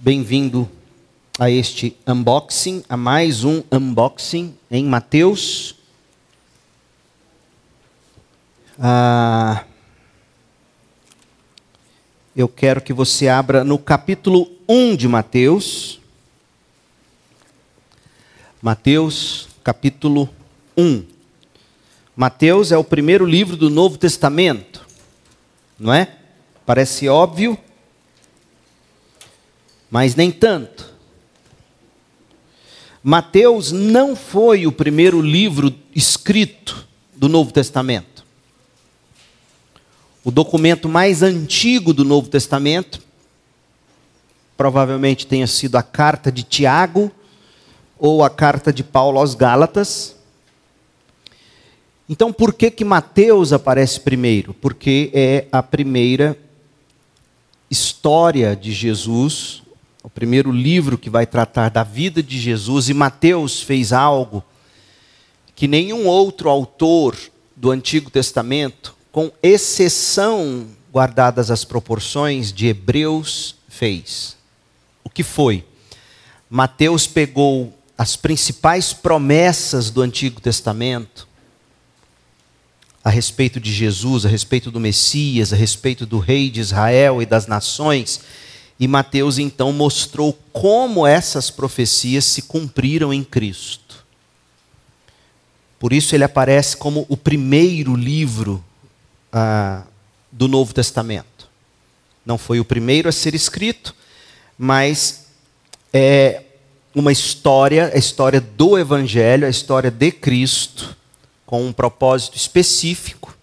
Bem-vindo a este unboxing, a mais um unboxing em Mateus. Ah, eu quero que você abra no capítulo 1 de Mateus. Mateus, capítulo 1. Mateus é o primeiro livro do Novo Testamento, não é? Parece óbvio, mas nem tanto. Mateus não foi o primeiro livro escrito do Novo Testamento. O documento mais antigo do Novo Testamento provavelmente tenha sido a carta de Tiago ou a carta de Paulo aos Gálatas. Então, por que que Mateus aparece primeiro? Porque é a primeira história de Jesus, o primeiro livro que vai tratar da vida de Jesus, e Mateus fez algo que nenhum outro autor do Antigo Testamento, com exceção, guardadas as proporções, de Hebreus, fez. O que foi? Mateus pegou as principais promessas do Antigo Testamento a respeito de Jesus, a respeito do Messias, a respeito do rei de Israel e das nações, e Mateus então mostrou como essas profecias se cumpriram em Cristo. Por isso ele aparece como o primeiro livro ah, do Novo Testamento. Não foi o primeiro a ser escrito, mas é uma história, a história do Evangelho, a história de Cristo, com um propósito específico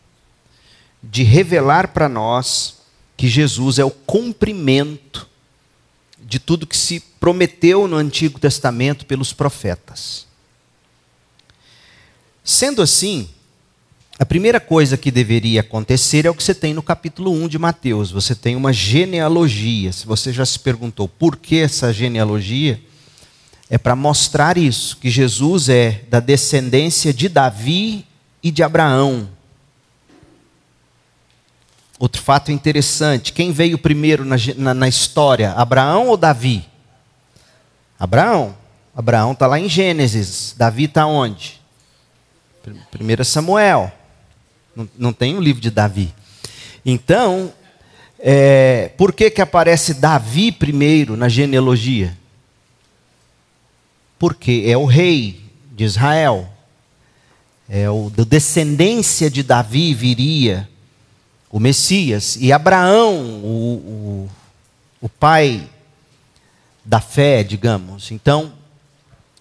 de revelar para nós que Jesus é o cumprimento de tudo que se prometeu no Antigo Testamento pelos profetas. Sendo assim, a primeira coisa que deveria acontecer é o que você tem no capítulo 1 de Mateus. Você tem uma genealogia. Se você já se perguntou por que essa genealogia, é para mostrar isso, que Jesus é da descendência de Davi e de Abraão. Outro fato interessante: quem veio primeiro na, na, na história, Abraão ou Davi? Abraão. Abraão está lá em Gênesis. Davi está onde? 1 Samuel. Não, não tem o um livro de Davi. Então, é, por que, que aparece Davi primeiro na genealogia? Porque é o rei de Israel. É o da descendência de Davi viria o Messias, e Abraão, o, o, o pai da fé, digamos. Então,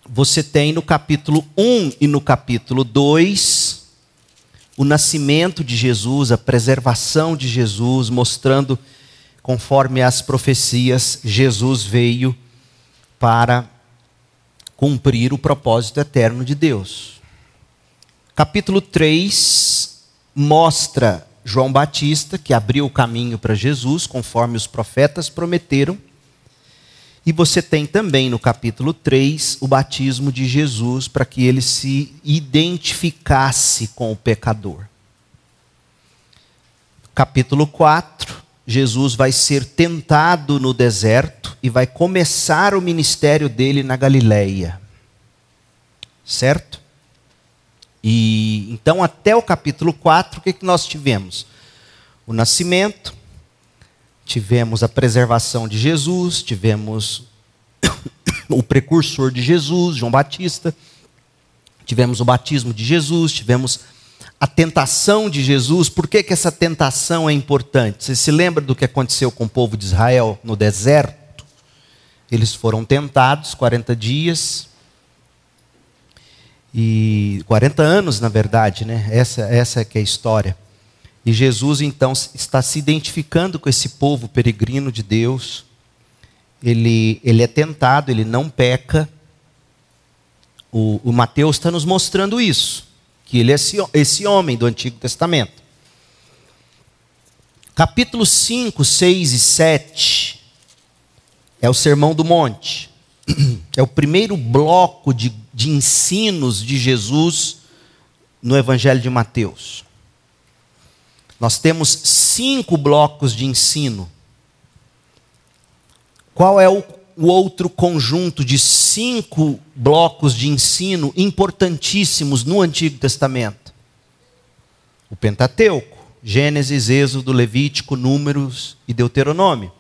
você tem no capítulo 1 e no capítulo 2 o nascimento de Jesus, a preservação de Jesus, mostrando, conforme as profecias, Jesus veio para cumprir o propósito eterno de Deus. Capítulo 3 mostra João Batista, que abriu o caminho para Jesus, conforme os profetas prometeram. E você tem também no capítulo 3 o batismo de Jesus para que ele se identificasse com o pecador. Capítulo 4, Jesus vai ser tentado no deserto e vai começar o ministério dele na Galileia. Certo? E então até o capítulo 4, o que, que nós tivemos? O nascimento, tivemos a preservação de Jesus, tivemos o precursor de Jesus, João Batista, tivemos o batismo de Jesus, tivemos a tentação de Jesus. Por que, que essa tentação é importante? Você se lembra do que aconteceu com o povo de Israel no deserto? Eles foram tentados 40 dias, e 40 anos, na verdade, né? Essa, essa é que é a história. E Jesus então está se identificando com esse povo peregrino de Deus. Ele, ele é tentado, ele não peca. O, o Mateus está nos mostrando isso, que ele é esse, esse homem do Antigo Testamento. Capítulo 5, 6 e 7 é o Sermão do Monte. É o primeiro bloco de de ensinos de Jesus no Evangelho de Mateus. Nós temos cinco blocos de ensino. Qual é o o outro conjunto de cinco blocos de ensino importantíssimos no Antigo Testamento? O Pentateuco, Gênesis, Êxodo, Levítico, Números e Deuteronômio.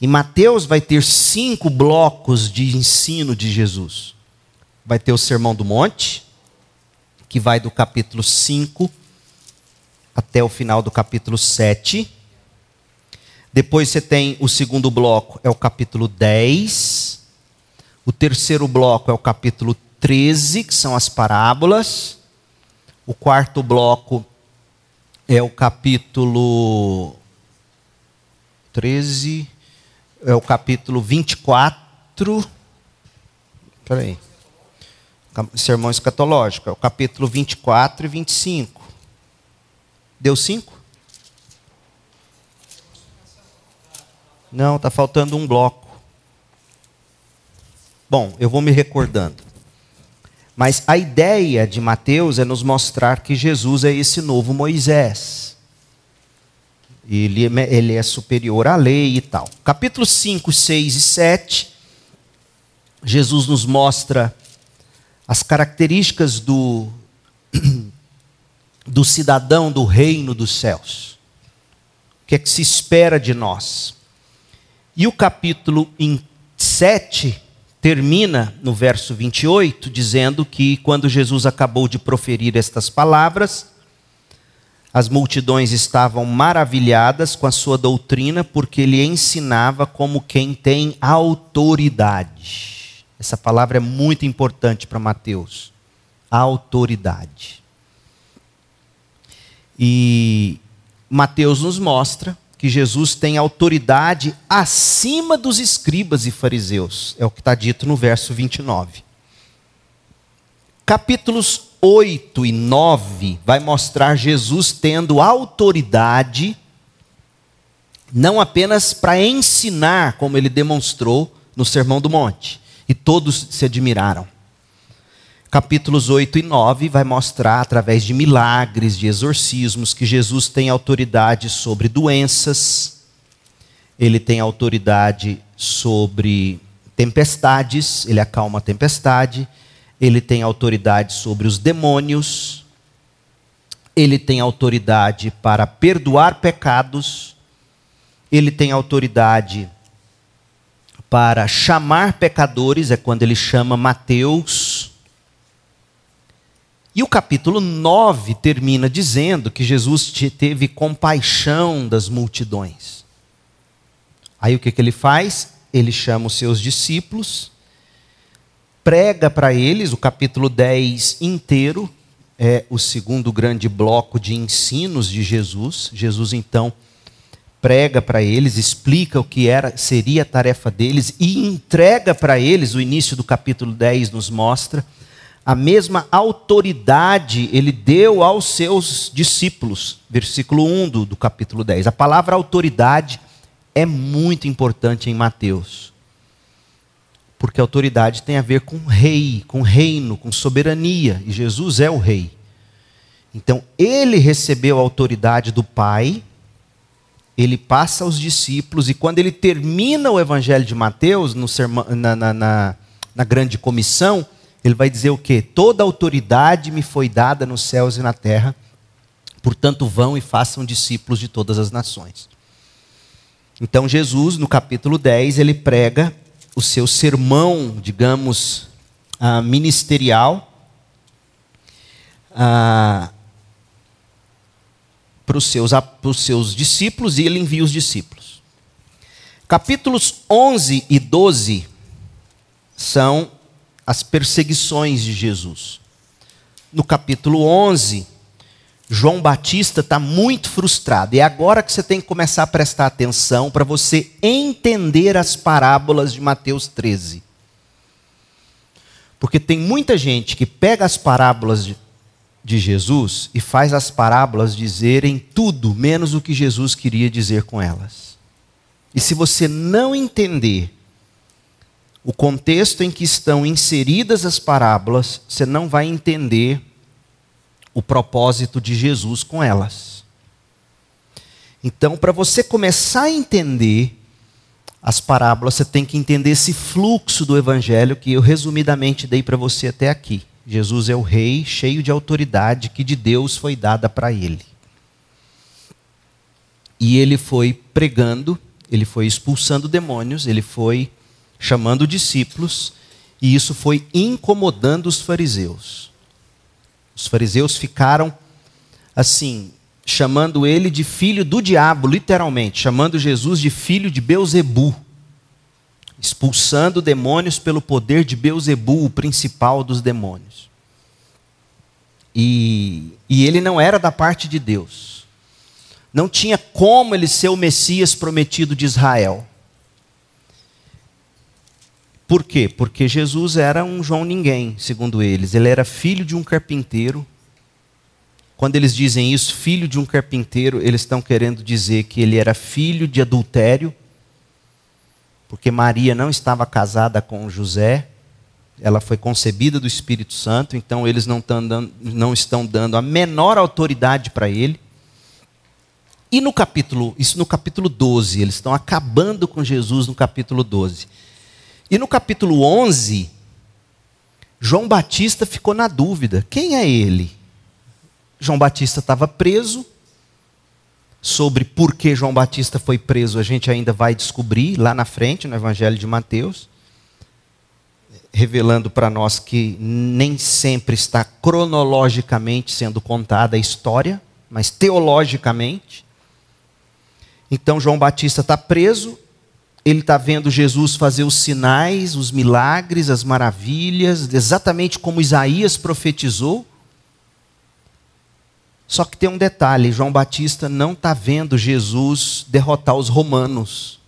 E Mateus vai ter cinco blocos de ensino de Jesus. Vai ter o Sermão do Monte, que vai do capítulo 5 até o final do capítulo 7. Depois você tem o segundo bloco, é o capítulo 10. O terceiro bloco é o capítulo 13, que são as parábolas. O quarto bloco é o capítulo 13, é o capítulo 24. Espera aí. Sermão escatológico, é o capítulo 24 e 25. Deu cinco? Não, está faltando um bloco. Bom, eu vou me recordando. Mas a ideia de Mateus é nos mostrar que Jesus é esse novo Moisés. Ele, é, ele é superior à lei e tal. Capítulos 5, 6 e 7, Jesus nos mostra as características do, do cidadão do reino dos céus. O que é que se espera de nós? E o capítulo 7 termina no verso 28, dizendo que quando Jesus acabou de proferir estas palavras, as multidões estavam maravilhadas com a sua doutrina, porque ele ensinava como quem tem autoridade. Essa palavra é muito importante para Mateus. Autoridade. E Mateus nos mostra que Jesus tem autoridade acima dos escribas e fariseus. É o que está dito no verso 29. Capítulos 8 e 9 vai mostrar Jesus tendo autoridade, não apenas para ensinar, como ele demonstrou no Sermão do Monte, e todos se admiraram. Capítulos 8 e 9 vai mostrar, através de milagres, de exorcismos, que Jesus tem autoridade sobre doenças, ele tem autoridade sobre tempestades, ele acalma a tempestade, ele tem autoridade sobre os demônios, ele tem autoridade para perdoar pecados, ele tem autoridade para chamar pecadores, é quando ele chama Mateus e o capítulo 9 termina dizendo que Jesus teve compaixão das multidões. Aí o que, que ele faz? Ele chama os seus discípulos, prega para eles, o capítulo 10 inteiro, é o segundo grande bloco de ensinos de Jesus. Jesus então prega para eles, explica o que era, seria a tarefa deles e entrega para eles, o início do capítulo 10 nos mostra, a mesma autoridade ele deu aos seus discípulos. Versículo 1 do, do capítulo 10. A palavra autoridade é muito importante em Mateus. Porque autoridade tem a ver com rei, com reino, com soberania. E Jesus é o rei. Então, ele recebeu a autoridade do Pai, ele passa aos discípulos, e quando ele termina o evangelho de Mateus, no sermão, na, na, na, na grande comissão, ele vai dizer o quê? Toda autoridade me foi dada nos céus e na terra, portanto vão e façam discípulos de todas as nações. Então Jesus, no capítulo 10, ele prega o seu sermão, digamos, uh, ministerial, uh, para os seus, seus discípulos e ele envia os discípulos. Capítulos 11 e 12 são as perseguições de Jesus. No capítulo 11, João Batista está muito frustrado. E é agora que você tem que começar a prestar atenção para você entender as parábolas de Mateus 13. Porque tem muita gente que pega as parábolas de, de Jesus e faz as parábolas dizerem tudo menos o que Jesus queria dizer com elas. E se você não entender o contexto em que estão inseridas as parábolas, você não vai entender o propósito de Jesus com elas. Então, para você começar a entender as parábolas, você tem que entender esse fluxo do evangelho que eu resumidamente dei para você até aqui. Jesus é o rei, cheio de autoridade que de Deus foi dada para ele. E ele foi pregando, ele foi expulsando demônios, ele foi chamando discípulos, e isso foi incomodando os fariseus. Os fariseus ficaram assim, chamando ele de filho do diabo, literalmente, chamando Jesus de filho de Beuzebu, expulsando demônios pelo poder de Beuzebu, o principal dos demônios. E, e ele não era da parte de Deus. Não tinha como ele ser o Messias prometido de Israel. Por quê? Porque Jesus era um João ninguém, segundo eles. Ele era filho de um carpinteiro, quando eles dizem isso, filho de um carpinteiro, eles estão querendo dizer que ele era filho de adultério, porque Maria não estava casada com José, ela foi concebida do Espírito Santo, então eles não, dando, não estão dando a menor autoridade para ele. E no capítulo, isso no capítulo 12, eles estão acabando com Jesus no capítulo 12. E no capítulo 11, João Batista ficou na dúvida: quem é ele? João Batista estava preso. Sobre por que João Batista foi preso, a gente ainda vai descobrir lá na frente, no Evangelho de Mateus, revelando para nós que nem sempre está cronologicamente sendo contada a história, mas teologicamente. Então, João Batista está preso, ele está vendo Jesus fazer os sinais, os milagres, as maravilhas, exatamente como Isaías profetizou. Só que tem um detalhe: João Batista não está vendo Jesus derrotar os romanos.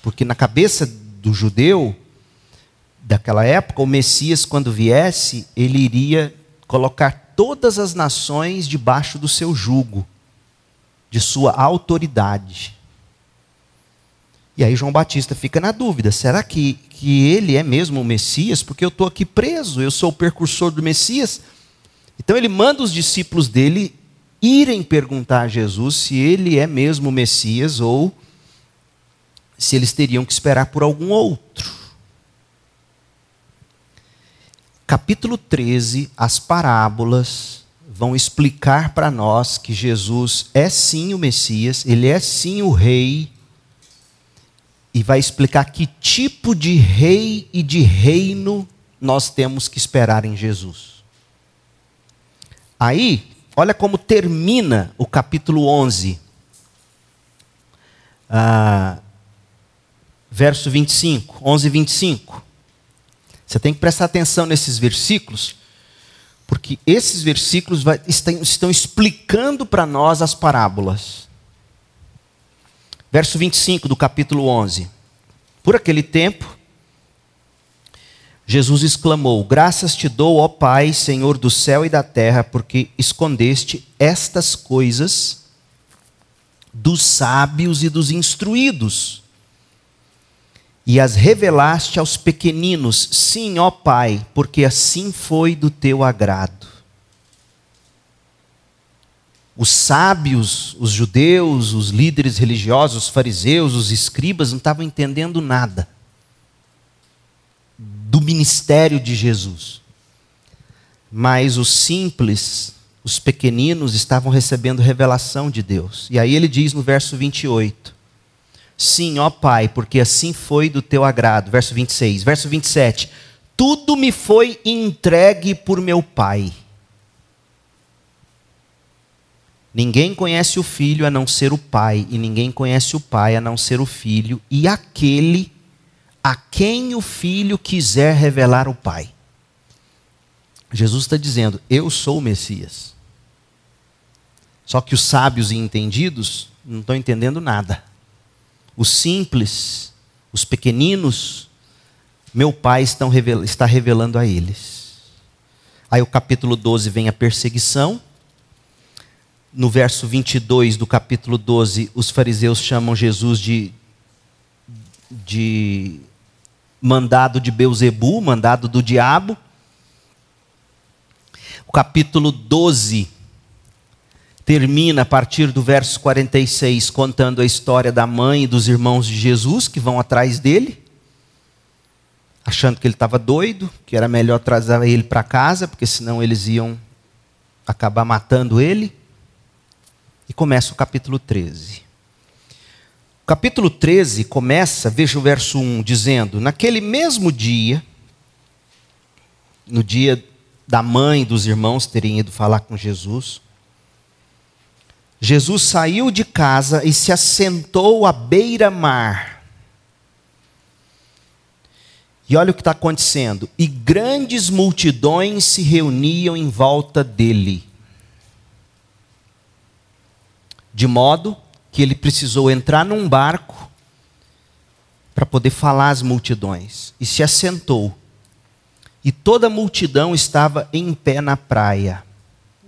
Porque na cabeça do judeu daquela época, o Messias, quando viesse, ele iria colocar todas as nações debaixo do seu jugo, de sua autoridade. E aí João Batista fica na dúvida: será que, que ele é mesmo o Messias? Porque eu estou aqui preso, eu sou o precursor do Messias. Então ele manda os discípulos dele irem perguntar a Jesus se ele é mesmo o Messias ou se eles teriam que esperar por algum outro. Capítulo 13, as parábolas vão explicar para nós que Jesus é sim o Messias, ele é sim o rei, e vai explicar que tipo de rei e de reino nós temos que esperar em Jesus. Aí, Olha como termina o capítulo 11. Ah, verso 25, 11 e 25. Você tem que prestar atenção nesses versículos, porque esses versículos vai, estão, estão explicando para nós as parábolas. Verso 25 do capítulo 11. Por aquele tempo, Jesus exclamou: Graças te dou, ó Pai, Senhor do céu e da terra, porque escondeste estas coisas dos sábios e dos instruídos e as revelaste aos pequeninos. Sim, ó Pai, porque assim foi do teu agrado. Os sábios, os judeus, os líderes religiosos, os fariseus, os escribas não estavam entendendo nada do ministério de Jesus. Mas os simples, os pequeninos, estavam recebendo revelação de Deus. E aí ele diz no verso 28. Sim, ó Pai, porque assim foi do teu agrado. Verso 26. Verso 27. Tudo me foi entregue por meu Pai. Ninguém conhece o filho a não ser o Pai, e ninguém conhece o Pai a não ser o filho, e aquele a quem o filho quiser revelar o Pai. Jesus está dizendo: Eu sou o Messias. Só que os sábios e entendidos não estão entendendo nada. Os simples, os pequeninos, meu Pai está revelando a eles. Aí o capítulo 12 vem a perseguição. No verso 22 do capítulo 12, os fariseus chamam Jesus de, de mandado de Beuzebu, mandado do diabo. O capítulo 12 termina a partir do verso 46 contando a história da mãe e dos irmãos de Jesus que vão atrás dele, achando que ele estava doido, que era melhor trazer ele para casa, porque senão eles iam acabar matando ele. E começa o capítulo 13. Capítulo 13 começa, veja o verso 1, dizendo: Naquele mesmo dia, no dia da mãe dos irmãos terem ido falar com Jesus, Jesus saiu de casa e se assentou à beira-mar. E olha o que está acontecendo. E grandes multidões se reuniam em volta dele. De modo que ele precisou entrar num barco para poder falar às multidões. E se assentou. E toda a multidão estava em pé na praia.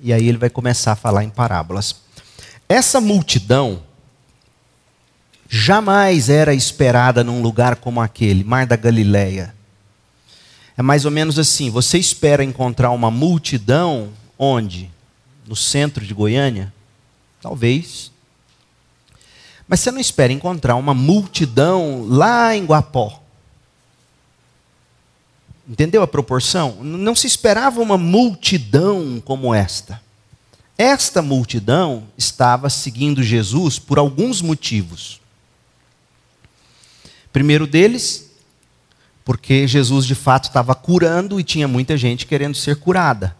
E aí ele vai começar a falar em parábolas. Essa multidão jamais era esperada num lugar como aquele, Mar da Galileia. É mais ou menos assim: você espera encontrar uma multidão onde? No centro de Goiânia? Talvez. Mas você não espera encontrar uma multidão lá em Guapó. Entendeu a proporção? Não se esperava uma multidão como esta. Esta multidão estava seguindo Jesus por alguns motivos. Primeiro deles, porque Jesus de fato estava curando e tinha muita gente querendo ser curada.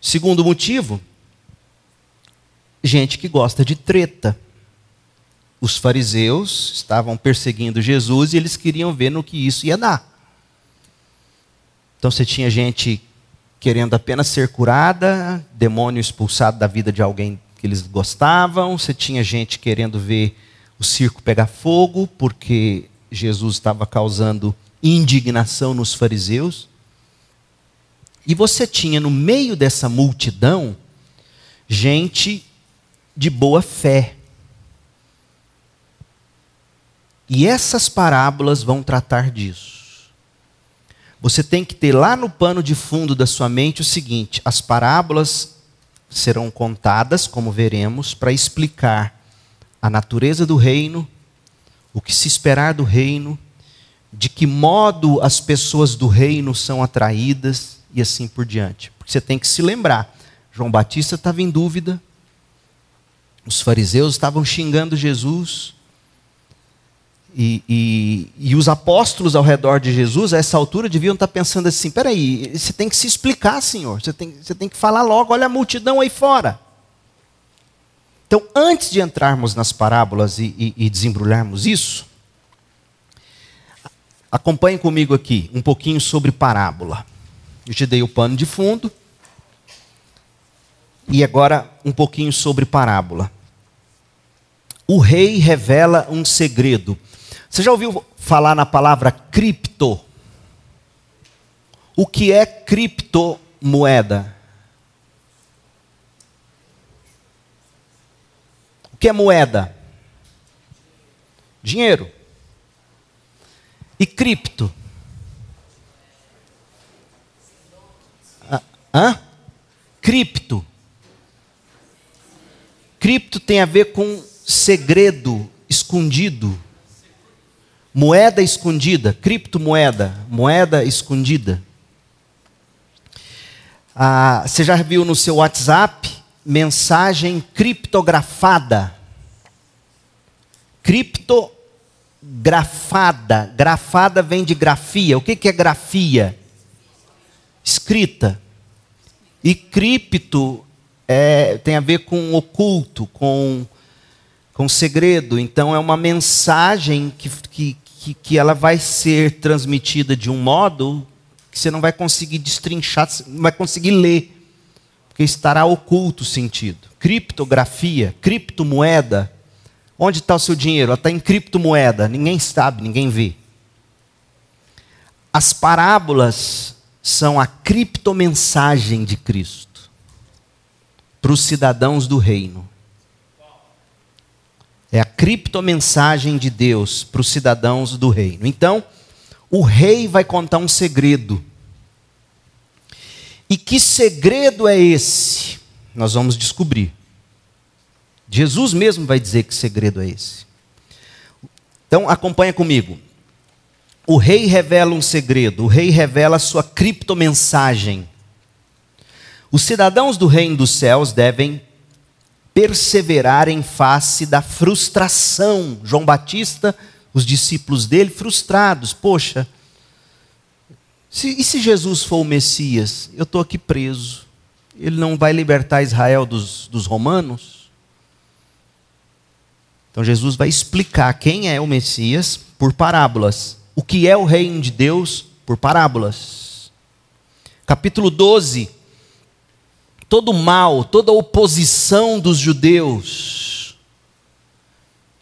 Segundo motivo, gente que gosta de treta. Os fariseus estavam perseguindo Jesus e eles queriam ver no que isso ia dar. Então você tinha gente querendo apenas ser curada, demônio expulsado da vida de alguém que eles gostavam, você tinha gente querendo ver o circo pegar fogo, porque Jesus estava causando indignação nos fariseus. E você tinha no meio dessa multidão gente de boa fé. E essas parábolas vão tratar disso. Você tem que ter lá no pano de fundo da sua mente o seguinte: as parábolas serão contadas, como veremos, para explicar a natureza do reino, o que se esperar do reino, de que modo as pessoas do reino são atraídas e assim por diante. Porque você tem que se lembrar: João Batista estava em dúvida, os fariseus estavam xingando Jesus, e, e, e, os apóstolos ao redor de Jesus, a essa altura, deviam estar pensando assim: peraí, você tem que se explicar, Senhor, você tem, você tem que falar logo, olha a multidão aí fora. Então, antes de entrarmos nas parábolas e, e, desembrulharmos isso, acompanhe comigo aqui um pouquinho sobre parábola. Eu te dei o pano de fundo. E agora um pouquinho sobre parábola. O rei revela um segredo. Você já ouviu falar na palavra cripto? O que é criptomoeda? O que é moeda? Dinheiro. E cripto? Ah, hã? Cripto. Cripto tem a ver com segredo escondido. Moeda escondida, criptomoeda, moeda escondida. Ah, você já viu no seu WhatsApp mensagem criptografada? Criptografada. Grafada vem de grafia. O que, é grafia? Escrita. E cripto é, tem a ver com oculto, com, com segredo. Então é uma mensagem que, que, que, que ela vai ser transmitida de um modo que você não vai conseguir destrinchar, não vai conseguir ler, porque estará oculto o sentido. Criptografia, criptomoeda. Onde está o seu dinheiro? Está em criptomoeda. Ninguém sabe, ninguém vê. As parábolas são a criptomensagem de Cristo para os cidadãos do reino. Criptomensagem de Deus para os cidadãos do reino. Então, o rei vai contar um segredo. E que segredo é esse? Nós vamos descobrir. Jesus mesmo vai dizer que segredo é esse. Então, acompanha comigo. O rei revela um segredo, o rei revela a sua criptomensagem. Os cidadãos do reino dos céus devem perseverar em face da frustração. João Batista, os discípulos dele, frustrados. Poxa, se, e se Jesus for o Messias? Eu estou aqui preso. Ele não vai libertar Israel dos, dos romanos? Então Jesus vai explicar quem é o Messias por parábolas. O que é o reino de Deus por parábolas. Capítulo 12. Todo mal, toda oposição dos judeus.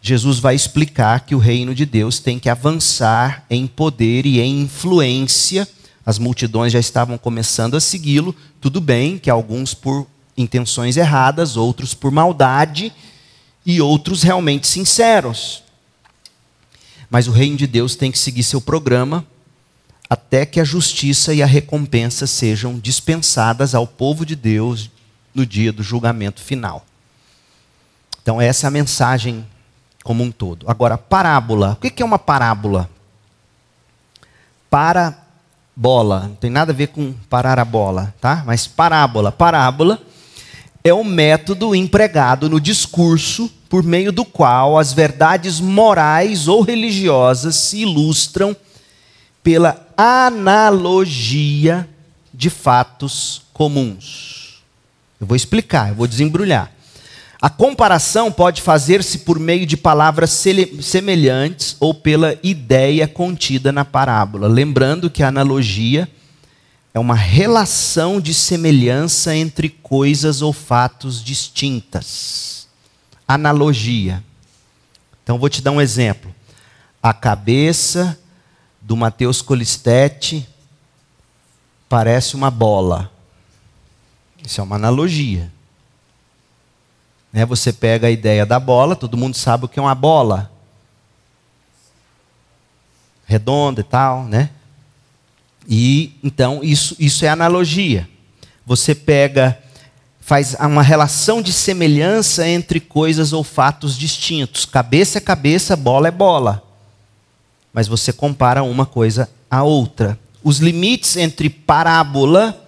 Jesus vai explicar que o reino de Deus tem que avançar em poder e em influência as multidões já estavam começando a segui-lo. Tudo bem que alguns por intenções erradas, outros por maldade e outros realmente sinceros. Mas o reino de Deus tem que seguir seu programa até que a justiça e a recompensa sejam dispensadas ao povo de Deus no dia do julgamento final. Então, essa é a mensagem como um todo. Agora, parábola. O que é uma parábola? Para bola, não tem nada a ver com parar a bola, tá? Mas parábola, parábola é o método empregado no discurso por meio do qual as verdades morais ou religiosas se ilustram pela analogia de fatos comuns. Eu vou explicar, eu vou desembrulhar. A comparação pode fazer-se por meio de palavras semelhantes ou pela ideia contida na parábola. Lembrando que a analogia é uma relação de semelhança entre coisas ou fatos distintas. Analogia. Então vou te dar um exemplo. A cabeça do Mateus Colistete parece uma bola. Isso é uma analogia. Né, você pega a ideia da bola, todo mundo sabe o que é uma bola. Redonda e tal, né? E então isso, isso é analogia. Você pega, faz uma relação de semelhança entre coisas ou fatos distintos. Cabeça é cabeça, bola é bola. Mas você compara uma coisa à outra. Os limites entre parábola,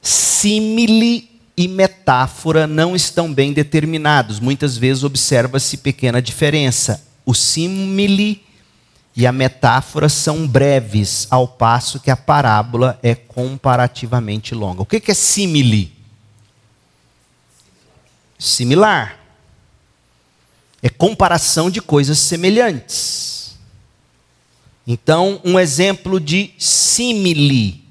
simile e metáfora não estão bem determinados. Muitas vezes observa-se pequena diferença. O símile e a metáfora são breves, ao passo que a parábola é comparativamente longa. O que é símile? Similar. É comparação de coisas semelhantes. Então, um exemplo de símile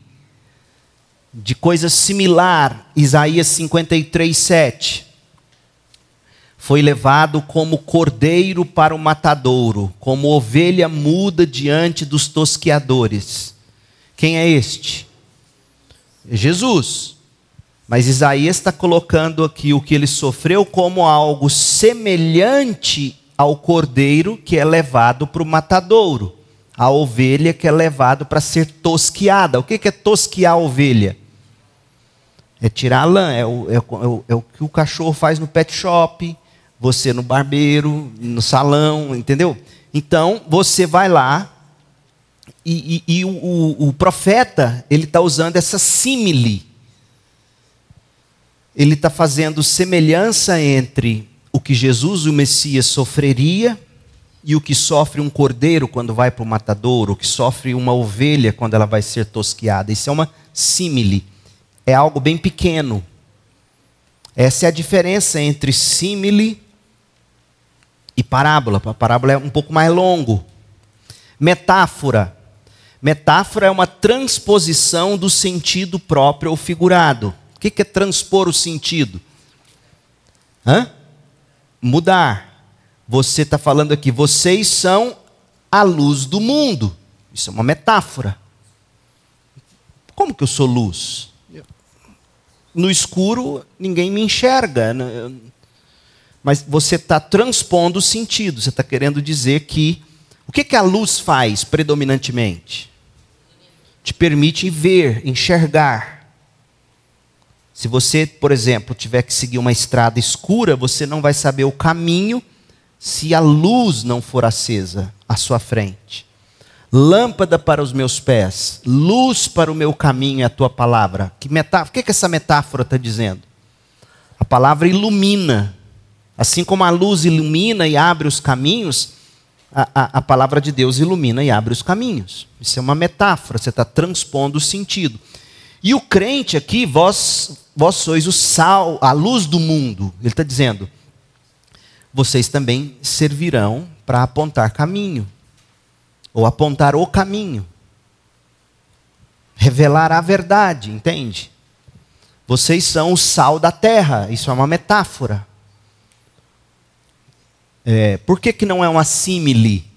de coisa similar, Isaías 53, 7. Foi levado como cordeiro para o matadouro, como ovelha muda diante dos tosqueadores. Quem é este? É Jesus. Mas Isaías está colocando aqui o que ele sofreu como algo semelhante ao cordeiro que é levado para o matadouro a ovelha que é levado para ser tosquiada. O que é tosquiar a ovelha? É tirar a lã, é o, é, o, é o que o cachorro faz no pet shop, você no barbeiro, no salão, entendeu? Então, você vai lá e, e, e o, o, o, profeta, ele está usando essa símile. Ele está fazendo semelhança entre o que Jesus, o Messias, sofreria e o que sofre um cordeiro quando vai para o matadouro, o que sofre uma ovelha quando ela vai ser tosquiada. Isso é uma símile. É algo bem pequeno. Essa é a diferença entre símile e parábola. A parábola é um pouco mais longo. Metáfora. Metáfora é uma transposição do sentido próprio ou figurado. O que é transpor o sentido? Hã? Mudar. Você está falando aqui, vocês são a luz do mundo. Isso é uma metáfora. Como que eu sou luz? No escuro ninguém me enxerga. Né? Mas você está transpondo o sentido. Você está querendo dizer que. O que, que a luz faz predominantemente? Te permite ver, enxergar. Se você, por exemplo, tiver que seguir uma estrada escura, você não vai saber o caminho se a luz não for acesa à sua frente. Lâmpada para os meus pés, luz para o meu caminho é a tua palavra. Que metáfora? O que, que essa metáfora está dizendo? A palavra ilumina. Assim como a luz ilumina e abre os caminhos, a, a, a palavra de Deus ilumina e abre os caminhos. Isso é uma metáfora, você está transpondo o sentido. E o crente aqui, vós, vós sois o sal, a luz do mundo. Ele está dizendo, vocês também servirão para apontar caminho, ou apontar o caminho, revelar a verdade, entende? Vocês são o sal da terra, isso é uma metáfora. É, por que, que não é uma símile?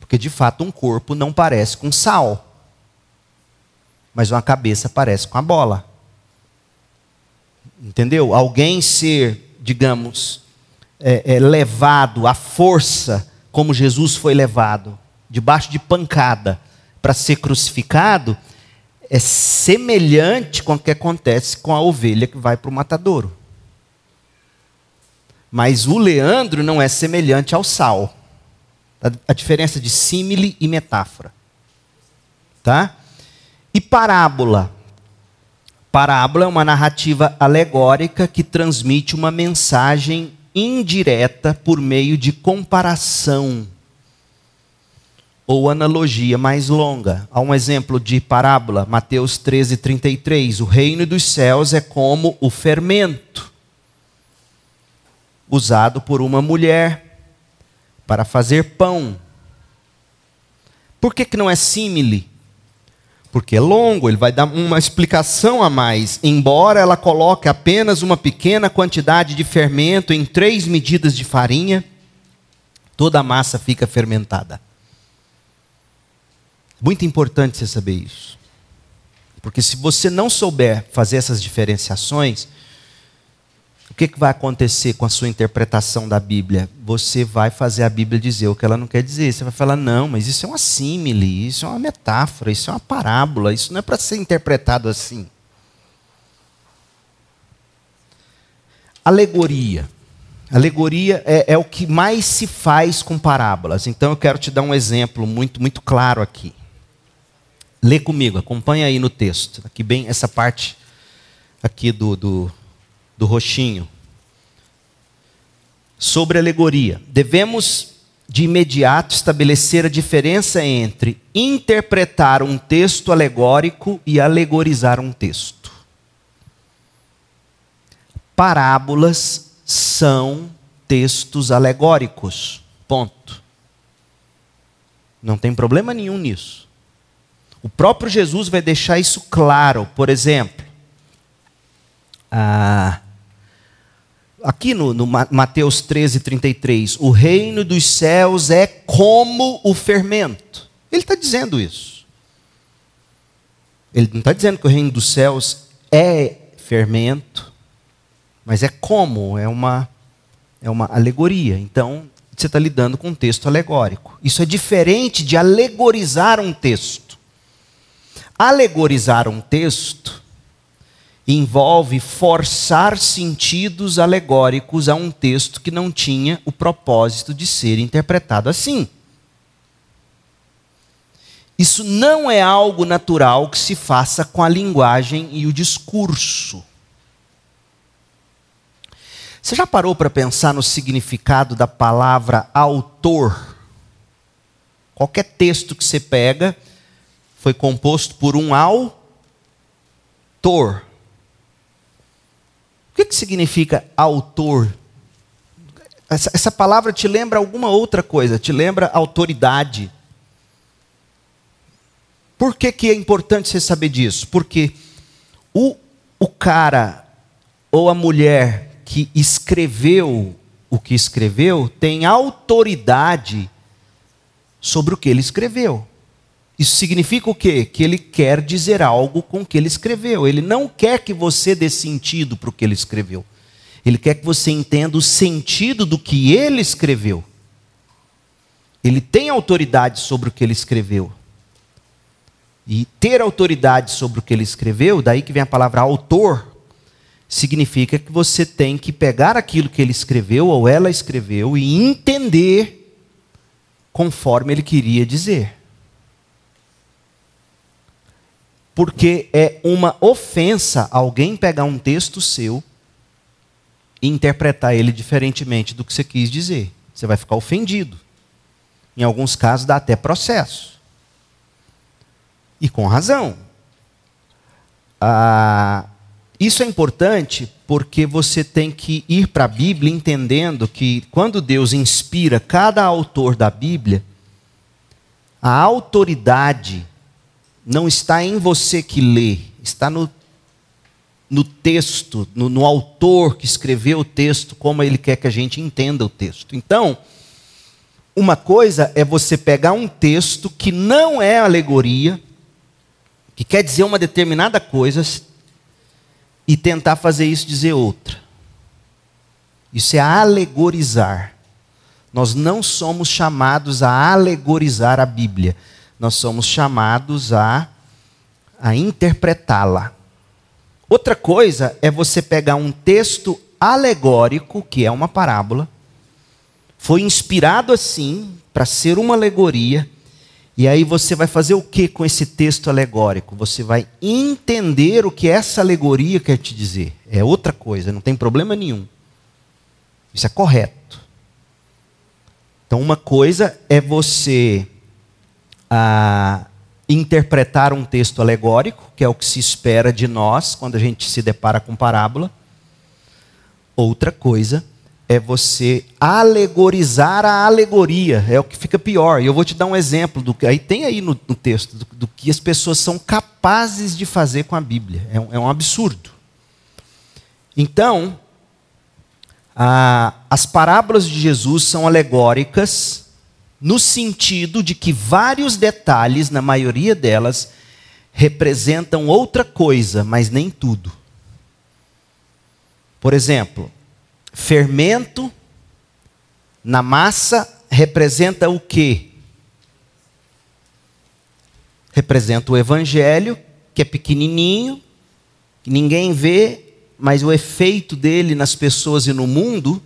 Porque de fato um corpo não parece com sal, mas uma cabeça parece com a bola. Entendeu? Alguém ser, digamos, é, é, levado à força, como Jesus foi levado, debaixo de pancada, para ser crucificado, é semelhante com o que acontece com a ovelha que vai para o matadouro. Mas o Leandro não é semelhante ao sal. A, diferença de símile e metáfora. Tá? E parábola. Parábola é uma narrativa alegórica que transmite uma mensagem indireta por meio de comparação ou analogia mais longa. Há um exemplo de parábola, Mateus 13, 33. O reino dos céus é como o fermento usado por uma mulher para fazer pão. Por que, que não é símile? Porque é longo, ele vai dar uma explicação a mais. Embora ela coloque apenas uma pequena quantidade de fermento em três medidas de farinha, toda a massa fica fermentada. Muito importante você saber isso. Porque se você não souber fazer essas diferenciações, o que, que vai acontecer com a sua interpretação da Bíblia? Você vai fazer a Bíblia dizer o que ela não quer dizer. Você vai falar, não, mas isso é uma símile, isso é uma metáfora, isso é uma parábola, isso não é para ser interpretado assim. Alegoria. Alegoria é, é, o que mais se faz com parábolas. Então eu quero te dar um exemplo muito, muito claro aqui. Lê comigo, acompanha aí no texto. Aqui bem essa parte aqui do, do, do roxinho. Sobre alegoria. Devemos de imediato estabelecer a diferença entre interpretar um texto alegórico e alegorizar um texto. Parábolas são textos alegóricos. Ponto. Não tem problema nenhum nisso. O próprio Jesus vai deixar isso claro. Por exemplo, ah, aqui no, no Mateus 13, 33, o reino dos céus é como o fermento. Ele está dizendo isso. Ele não está dizendo que o reino dos céus é fermento, mas é como, é uma, é uma alegoria. Então, você está lidando com um texto alegórico. Isso é diferente de alegorizar um texto. Alegorizar um texto envolve forçar sentidos alegóricos a um texto que não tinha o propósito de ser interpretado assim. Isso não é algo natural que se faça com a linguagem e o discurso. Você já parou para pensar no significado da palavra autor? Qualquer texto que você pega, foi composto por um autor. O que, que significa autor? Essa, essa palavra te lembra alguma outra coisa, te lembra autoridade. Por que, que é importante você saber disso? Porque o, o cara ou a mulher que escreveu o que escreveu tem autoridade sobre o que ele escreveu. Isso significa o quê? Que ele quer dizer algo com o que ele escreveu. Ele não quer que você dê sentido para o que ele escreveu. Ele quer que você entenda o sentido do que ele escreveu. Ele tem autoridade sobre o que ele escreveu. E ter autoridade sobre o que ele escreveu, daí que vem a palavra autor, significa que você tem que pegar aquilo que ele escreveu ou ela escreveu e entender conforme ele queria dizer. Porque é uma ofensa alguém pegar um texto seu e interpretar ele diferentemente do que você quis dizer. Você vai ficar ofendido. Em alguns casos dá até processo. E com razão. Ah, isso é importante porque você tem que ir para a Bíblia entendendo que quando Deus inspira cada autor da Bíblia, a autoridade não está em você que lê, está no, no texto, no, no autor que escreveu o texto, como ele quer que a gente entenda o texto. Então, uma coisa é você pegar um texto que não é alegoria, que quer dizer uma determinada coisa, e tentar fazer isso dizer outra. Isso é alegorizar. Nós não somos chamados a alegorizar a Bíblia nós somos chamados a, a interpretá-la. Outra coisa é você pegar um texto alegórico, que é uma parábola, foi inspirado assim para ser uma alegoria, e aí você vai fazer o que com esse texto alegórico? Você vai entender o que essa alegoria quer te dizer. É outra coisa, não tem problema nenhum. Isso é correto. Então, uma coisa é você a interpretar um texto alegórico, que é o que se espera de nós quando a gente se depara com parábola. Outra coisa é você alegorizar a alegoria, é o que fica pior. E eu vou te dar um exemplo do que aí tem aí no, no texto do, do, que as pessoas são capazes de fazer com a Bíblia. É um, é um absurdo. Então, a, as parábolas de Jesus são alegóricas no sentido de que vários detalhes, na maioria delas, representam outra coisa, mas nem tudo. Por exemplo, fermento na massa representa o quê? Representa o evangelho, que é pequenininho, que ninguém vê, mas o efeito dele nas pessoas e no mundo,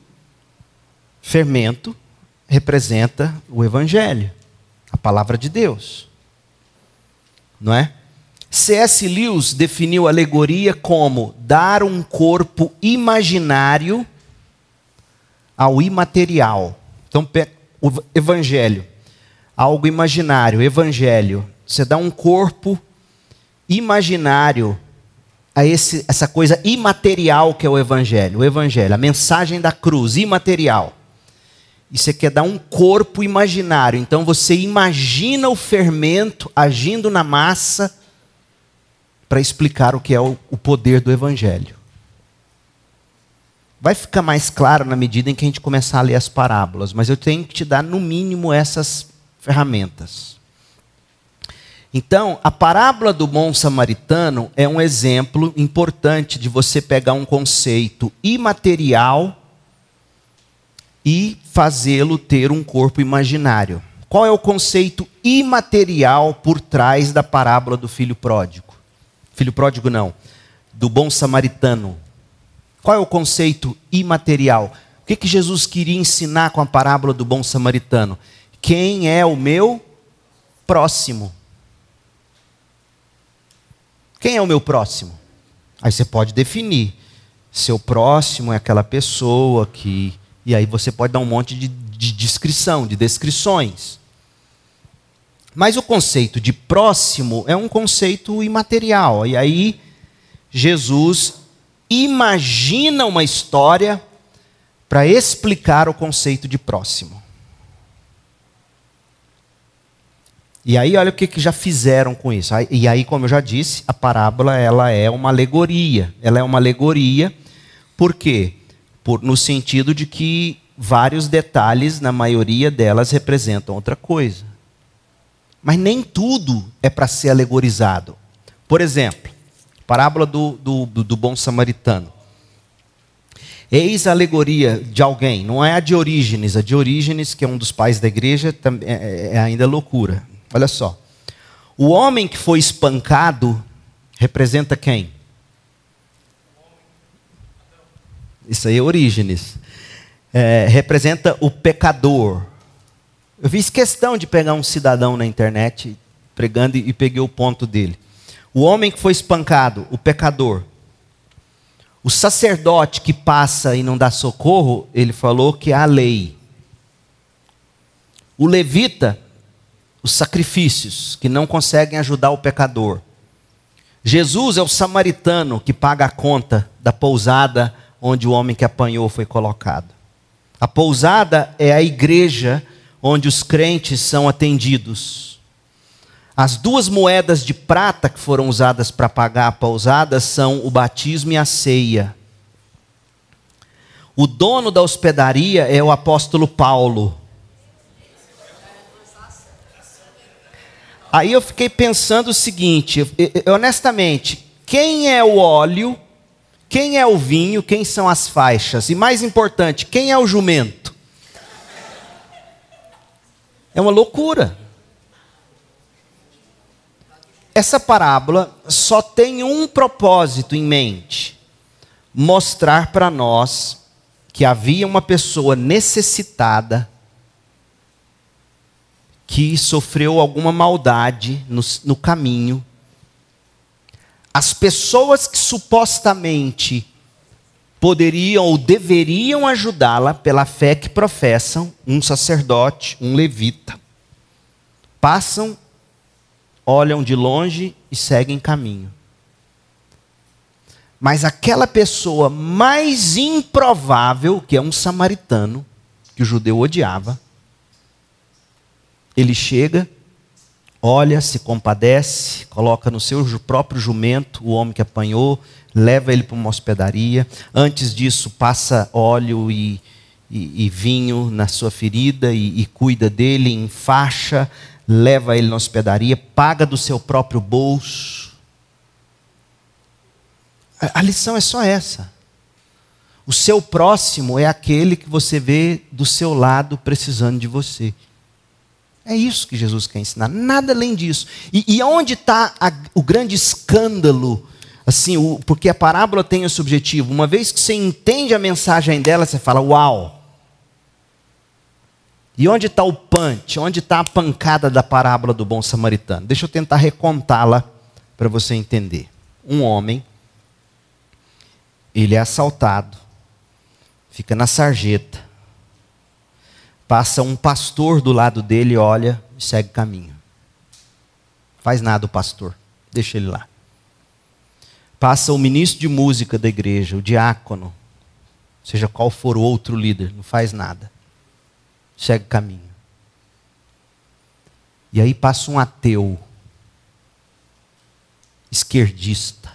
fermento, representa o Evangelho, a palavra de Deus. Não é? C.S. Lewis definiu alegoria como dar um corpo imaginário ao imaterial. Então, o Evangelho, algo imaginário, Evangelho. Você dá um corpo imaginário a esse, essa coisa imaterial que é o Evangelho. O Evangelho, a mensagem da cruz, imaterial. E você quer dar um corpo imaginário. Então você imagina o fermento agindo na massa para explicar o que é o, o poder do Evangelho. Vai ficar mais claro na medida em que a gente começar a ler as parábolas, mas eu tenho que te dar no mínimo essas ferramentas. Então, a parábola do bom samaritano é um exemplo importante de você pegar um conceito imaterial e fazê-lo ter um corpo imaginário. Qual é o conceito imaterial por trás da parábola do filho pródigo? Filho pródigo não, do bom samaritano. Qual é o conceito imaterial? O que, que Jesus queria ensinar com a parábola do bom samaritano? Quem é o meu próximo? Quem é o meu próximo? Aí você pode definir. Seu próximo é aquela pessoa que e aí você pode dar um monte de, de descrição, de descrições. Mas o conceito de próximo é um conceito imaterial. E aí Jesus imagina uma história para explicar o conceito de próximo. E aí olha o que, que já fizeram com isso. E aí, como eu já disse, a parábola ela é uma alegoria. Ela é uma alegoria por quê? Por, no sentido de que vários detalhes, na maioria delas, representam outra coisa. Mas nem tudo é para ser alegorizado. Por exemplo, parábola do, do, do bom samaritano. Eis a alegoria de alguém, não é a de Orígenes. A de Orígenes, que é um dos pais da igreja, é, é, é ainda loucura. Olha só. O homem que foi espancado representa quem? Isso aí é Orígenes. É, representa o pecador. Eu fiz questão de pegar um cidadão na internet pregando e peguei o ponto dele. O homem que foi espancado, o pecador. O sacerdote que passa e não dá socorro, ele falou que é a lei. O levita, os sacrifícios, que não conseguem ajudar o pecador. Jesus é o samaritano que paga a conta da pousada onde o homem que apanhou foi colocado. A pousada é a igreja onde os crentes são atendidos. As duas moedas de prata que foram usadas para pagar a pousada são o batismo e a ceia. O dono da hospedaria é o apóstolo Paulo. Aí eu fiquei pensando o seguinte, honestamente, quem é o óleo, quem é o vinho, quem são as faixas? E mais importante, quem é o jumento? É uma loucura. Essa parábola só tem um propósito em mente: mostrar para nós que havia uma pessoa necessitada que sofreu alguma maldade no, no caminho. As pessoas que supostamente poderiam ou deveriam ajudá-la pela fé que professam, um sacerdote, um levita, passam, olham de longe e seguem caminho. Mas aquela pessoa mais improvável, que é um samaritano, que o judeu odiava, ele chega, olha, se compadece, coloca no seu próprio jumento o homem que apanhou, leva ele para uma hospedaria. Antes disso, passa óleo e, e, e vinho na sua ferida e, e cuida dele, enfaixa, leva ele na hospedaria, paga do seu próprio bolso. A, a lição é só essa. O seu próximo é aquele que você vê do seu lado precisando de você. É isso que Jesus quer ensinar, nada além disso. E, e onde está o grande escândalo? Assim, o, porque a parábola tem esse objetivo. Uma vez que você entende a mensagem dela, você fala, uau. E onde está o punch? Onde está a pancada da parábola do bom samaritano? Deixa eu tentar recontá-la para você entender. Um homem, ele é assaltado, fica na sarjeta, Passa um pastor do lado dele, olha e segue caminho. Faz nada o pastor, deixa ele lá. Passa o ministro de música da igreja, o diácono, seja qual for o outro líder, não faz nada. Segue caminho. E aí passa um ateu, esquerdista,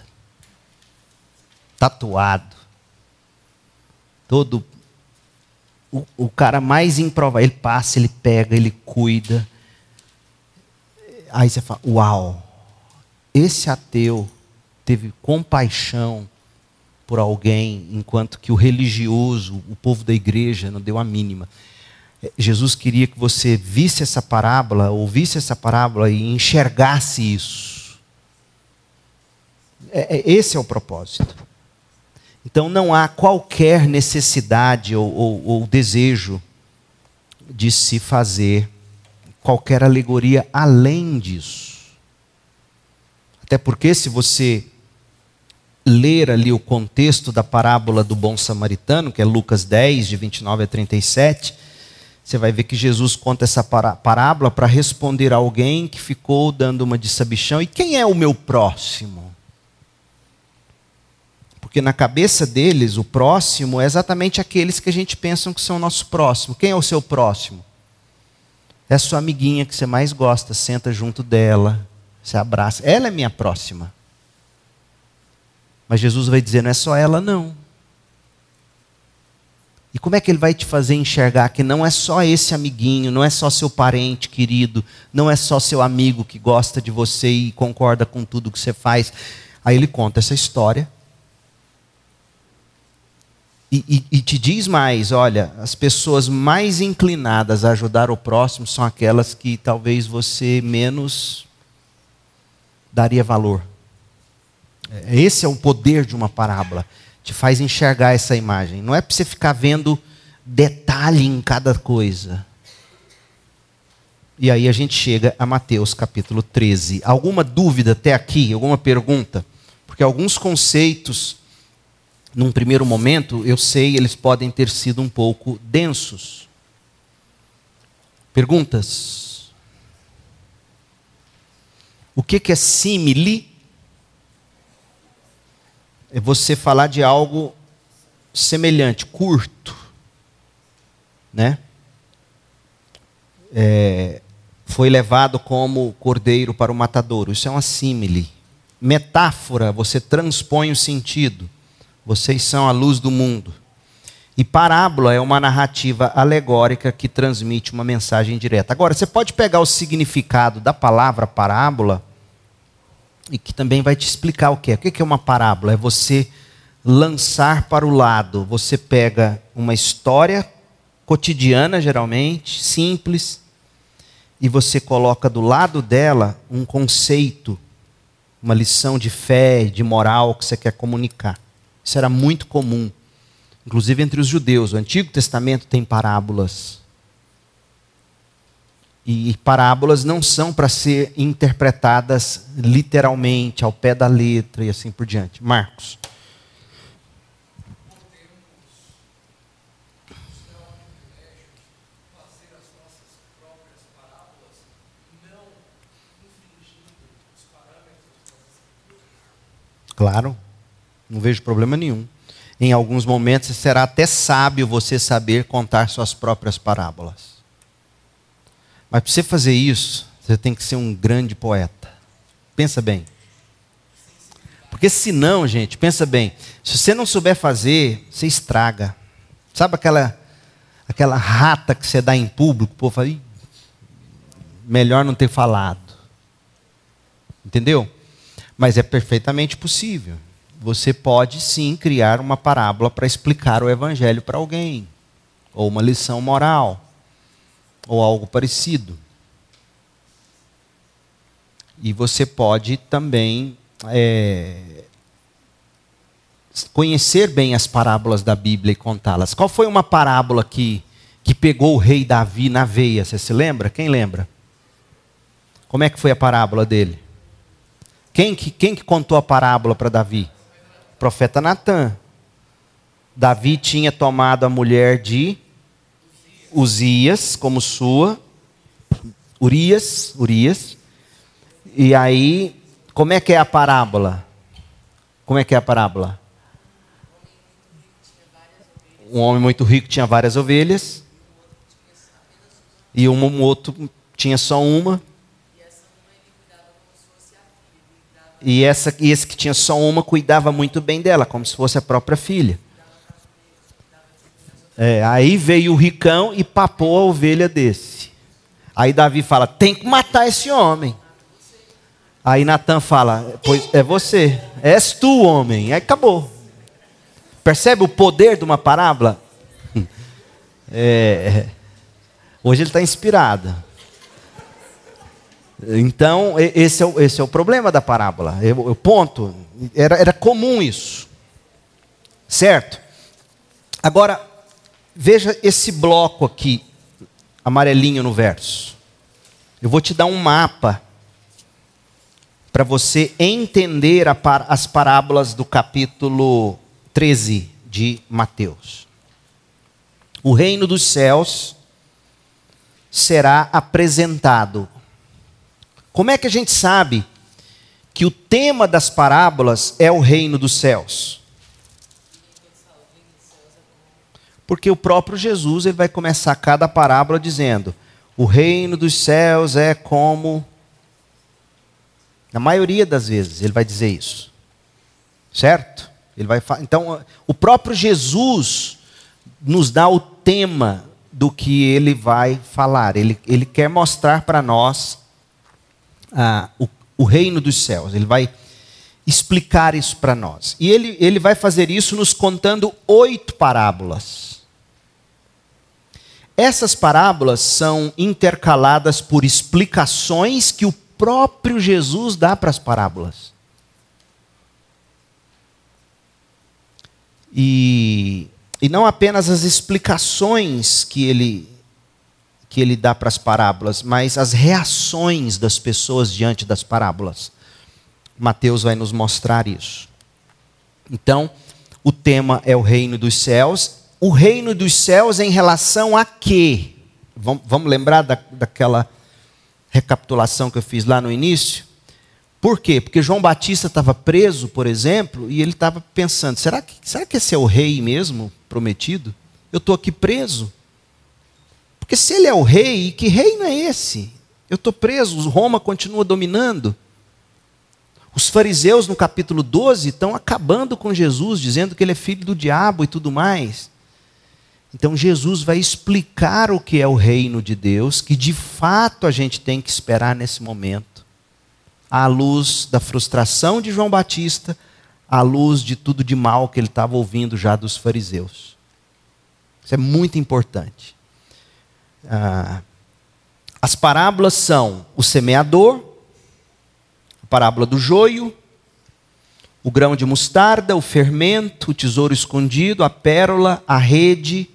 tatuado, todo o, o cara mais improvável, ele passa, ele pega, ele cuida. Aí você fala: Uau, esse ateu teve compaixão por alguém, enquanto que o religioso, o povo da igreja, não deu a mínima. É, Jesus queria que você visse essa parábola, ouvisse essa parábola e enxergasse isso. É, é, esse é o propósito. Então não há qualquer necessidade ou, ou, ou desejo de se fazer qualquer alegoria além disso. Até porque, se você ler ali o contexto da parábola do bom samaritano, que é Lucas 10, de 29 a 37, você vai ver que Jesus conta essa parábola para responder a alguém que ficou dando uma de sabichão: e quem é o meu próximo? Porque na cabeça deles, o próximo é exatamente aqueles que a gente pensa que são o nosso próximo. Quem é o seu próximo? É a sua amiguinha que você mais gosta, senta junto dela, você abraça. Ela é minha próxima. Mas Jesus vai dizer: não é só ela, não. E como é que ele vai te fazer enxergar que não é só esse amiguinho, não é só seu parente querido, não é só seu amigo que gosta de você e concorda com tudo que você faz? Aí ele conta essa história e, e, e, te diz mais: olha, as pessoas mais inclinadas a ajudar o próximo são aquelas que talvez você menos daria valor. É, esse é o poder de uma parábola. te faz enxergar essa imagem. Não é para você ficar vendo detalhe em cada coisa. E aí a gente chega a Mateus capítulo 13. Alguma dúvida até aqui? Alguma pergunta? Porque alguns conceitos, num primeiro momento, eu sei, eles podem ter sido um pouco densos. Perguntas? O que, que é simile? É você falar de algo semelhante, curto, né? É, foi levado como cordeiro para o matadouro. Isso é uma símile. Metáfora, você transpõe o sentido. Vocês são a luz do mundo. E parábola é uma narrativa alegórica que transmite uma mensagem direta. Agora, você pode pegar o significado da palavra parábola e que também vai te explicar o que é. O que é uma parábola? É você lançar para o lado. Você pega uma história cotidiana, geralmente, simples, e você coloca do lado dela um conceito, uma lição de fé, de moral que você quer comunicar. Isso era muito comum inclusive entre os judeus. O Antigo Testamento tem parábolas. E parábolas não são para ser interpretadas literalmente, ao pé da letra e assim por diante. Marcos. Claro, não vejo problema nenhum em alguns momentos será até sábio você saber contar suas próprias parábolas. Mas para você fazer isso, você tem que ser um grande poeta. Pensa bem. Porque senão, gente, pensa bem, se você não souber fazer, você estraga. Sabe aquela aquela rata que você dá em público, o povo fala, melhor não ter falado. Entendeu? Mas é perfeitamente possível você pode sim criar uma parábola para explicar o evangelho para alguém, ou uma lição moral, ou algo parecido. E você pode também é, conhecer bem as parábolas da Bíblia e contá-las. Qual foi uma parábola que, que pegou o rei Davi na veia? Você se lembra? Quem lembra? Como é que foi a parábola dele? Quem que, quem que contou a parábola para Davi? Profeta Natan. Davi tinha tomado a mulher de Uzias como sua, Urias, Urias. E aí, como é que é a parábola? Como é que é a parábola? Um homem muito rico tinha várias ovelhas. E um outro tinha só uma. E, essa, e esse que tinha só uma cuidava muito bem dela, como se fosse a própria filha. É, aí veio o ricão e papou a ovelha desse. Aí Davi fala: tem que matar esse homem. Aí Natan fala: pois é você, és tu, homem. Aí acabou. Percebe o poder de uma parábola? É, hoje ele está inspirado. Então, esse é o, esse é o problema da parábola. O ponto, era, era comum isso. Certo? Agora, veja esse bloco aqui, amarelinho no verso. Eu vou te dar um mapa para você entender as parábolas do capítulo 13 de Mateus. O reino dos céus será apresentado como é que a gente sabe que o tema das parábolas é o reino dos céus? Porque o próprio Jesus ele vai começar cada parábola dizendo: o reino dos céus é como. Na maioria das vezes ele vai dizer isso. Certo? Ele vai Então, o próprio Jesus nos dá o tema do que ele vai falar. Ele, ele quer mostrar para nós ah, o, o reino dos céus. Ele vai explicar isso para nós. E ele, ele vai fazer isso nos contando oito parábolas. Essas parábolas são intercaladas por explicações que o próprio Jesus dá para as parábolas. E, e não apenas as explicações que ele, que ele dá para as parábolas, mas as reações das pessoas diante das parábolas. Mateus vai nos mostrar isso. Então, o tema é o reino dos céus. O reino dos céus em relação a quê? Vamos lembrar da, daquela recapitulação que eu fiz lá no início? Por quê? Porque João Batista estava preso, por exemplo, e ele estava pensando: será que, será que esse é o rei mesmo prometido? Eu estou aqui preso. Porque se ele é o rei, que reino é esse? Eu estou preso, Roma continua dominando. Os fariseus, no capítulo 12, estão acabando com Jesus, dizendo que ele é filho do diabo e tudo mais. Então Jesus vai explicar o que é o reino de Deus, que de fato a gente tem que esperar nesse momento, à luz da frustração de João Batista, à luz de tudo de mal que ele estava ouvindo já dos fariseus. Isso é muito importante. Ah, as parábolas são o semeador, a parábola do joio, o grão de mostarda, o fermento, o tesouro escondido, a pérola, a rede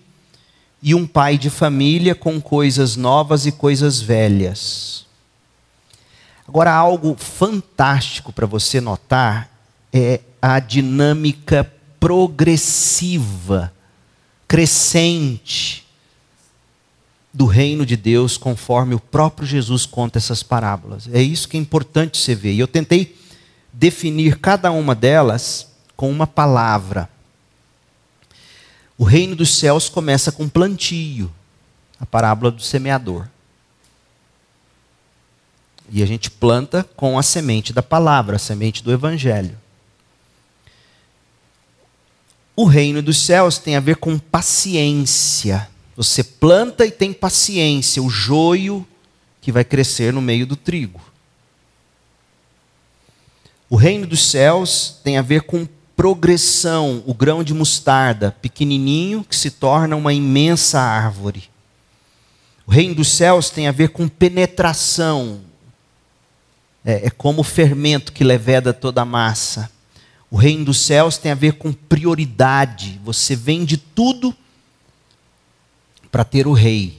e um pai de família com coisas novas e coisas velhas. Agora, algo fantástico para você notar é a dinâmica progressiva, crescente do reino de Deus, conforme o próprio Jesus conta essas parábolas. É isso que é importante você ver. E eu tentei definir cada uma delas com uma palavra. O reino dos céus começa com plantio, a parábola do semeador. E a gente planta com a semente da palavra, a semente do evangelho. O reino dos céus tem a ver com paciência. Você planta e tem paciência, o joio que vai crescer no meio do trigo. O reino dos céus tem a ver com progressão, o grão de mostarda, pequenininho, que se torna uma imensa árvore. O reino dos céus tem a ver com penetração, é, é como o fermento que leveda toda a massa. O reino dos céus tem a ver com prioridade, você vende tudo para ter o rei.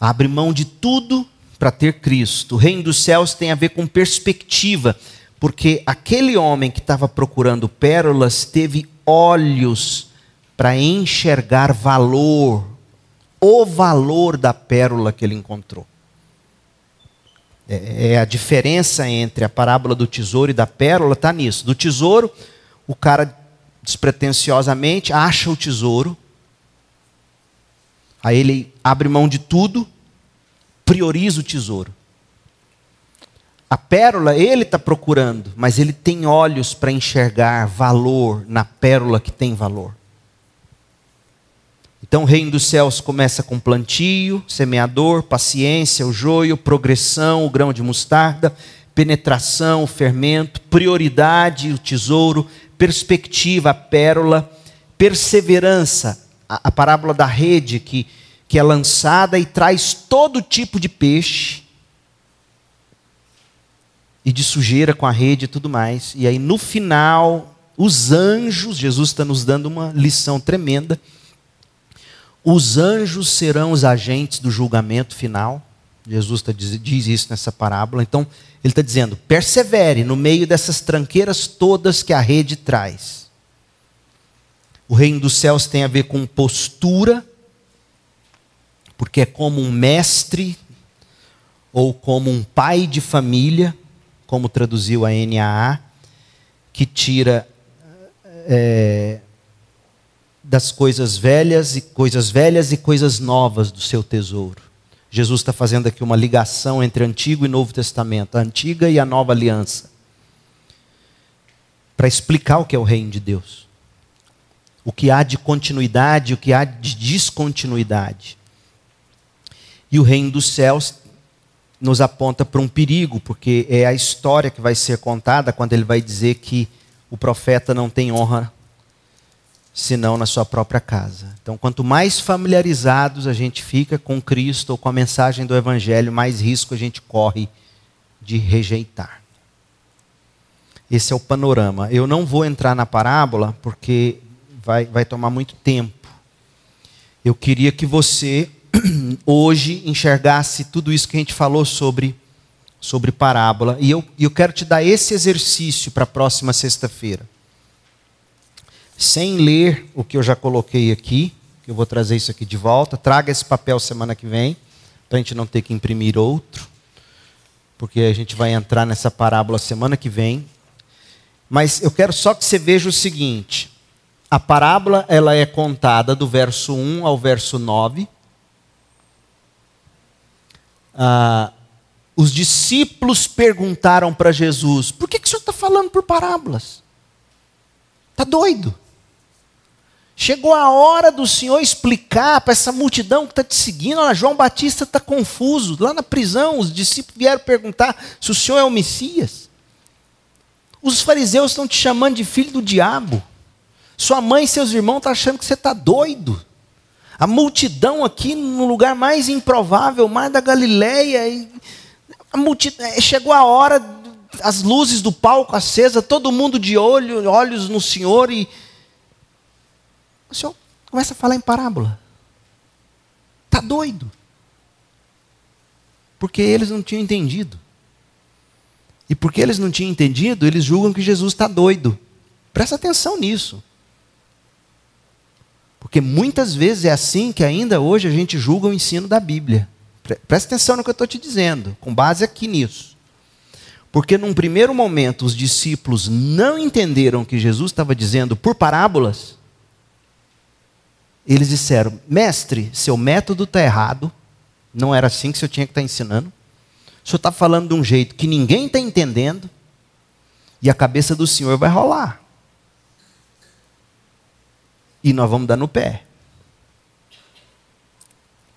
Abre mão de tudo para ter Cristo. O reino dos céus tem a ver com perspectiva porque aquele homem que estava procurando pérolas teve olhos para enxergar valor, o valor da pérola que ele encontrou. É, é a diferença entre a parábola do tesouro e da pérola está nisso. Do tesouro, o cara despretensiosamente acha o tesouro, aí ele abre mão de tudo, prioriza o tesouro. A pérola ele está procurando, mas ele tem olhos para enxergar valor na pérola que tem valor. Então o reino dos céus começa com plantio, semeador, paciência, o joio, progressão, o grão de mostarda, penetração, o fermento, prioridade, o tesouro, perspectiva, a pérola, perseverança, a, parábola da rede que, que é lançada e traz todo tipo de peixe e de sujeira com a rede e tudo mais. E aí no final, os anjos, Jesus está nos dando uma lição tremenda. Os anjos serão os agentes do julgamento final. Jesus tá, diz isso nessa parábola. Então, ele está dizendo: persevere no meio dessas tranqueiras todas que a rede traz. O reino dos céus tem a ver com postura, porque é como um mestre ou como um pai de família como traduziu a NAA, que tira é, das coisas velhas e coisas velhas e coisas novas do seu tesouro. Jesus está fazendo aqui uma ligação entre Antigo e Novo Testamento, a antiga e a nova aliança, para explicar o que é o reino de Deus, o que há de continuidade, o que há de descontinuidade. E o reino dos céus nos aponta para um perigo, porque é a história que vai ser contada quando ele vai dizer que o profeta não tem honra senão na sua própria casa. Então, quanto mais familiarizados a gente fica com Cristo ou com a mensagem do Evangelho, mais risco a gente corre de rejeitar. Esse é o panorama. Eu não vou entrar na parábola porque vai, vai tomar muito tempo. Eu queria que você hoje enxergasse tudo isso que a gente falou sobre, sobre parábola. E eu, eu quero te dar esse exercício para a próxima sexta-feira. Sem ler o que eu já coloquei aqui, que eu vou trazer isso aqui de volta. Traga esse papel semana que vem, para a gente não ter que imprimir outro, porque a gente vai entrar nessa parábola semana que vem. Mas eu quero só que você veja o seguinte: a parábola ela é contada do verso 1 ao verso 9. Ah, os discípulos perguntaram para Jesus: por que, que o senhor está falando por parábolas? Está doido? Chegou a hora do Senhor explicar para essa multidão que está te seguindo. Olha, João Batista está confuso. Lá na prisão, os discípulos vieram perguntar se o Senhor é o Messias. Os fariseus estão te chamando de filho do diabo. Sua mãe e seus irmãos estão achando que você está doido. A multidão aqui no lugar mais improvável, mais da Galileia. A multidão, é, chegou a hora, as luzes do palco acesa, todo mundo de olho, olhos no Senhor e o Senhor começa a falar em parábola. Está doido. Porque eles não tinham entendido. E porque eles não tinham entendido, eles julgam que Jesus está doido. Presta atenção nisso. Porque muitas vezes é assim que ainda hoje a gente julga o ensino da Bíblia. Presta atenção no que eu estou te dizendo, com base aqui nisso. Porque num primeiro momento os discípulos não entenderam que Jesus estava dizendo por parábolas. Eles disseram: Mestre, seu método está errado. Não era assim que o senhor tinha que estar tá ensinando. O senhor está falando de um jeito que ninguém está entendendo. E a cabeça do senhor vai rolar. E nós vamos dar no pé.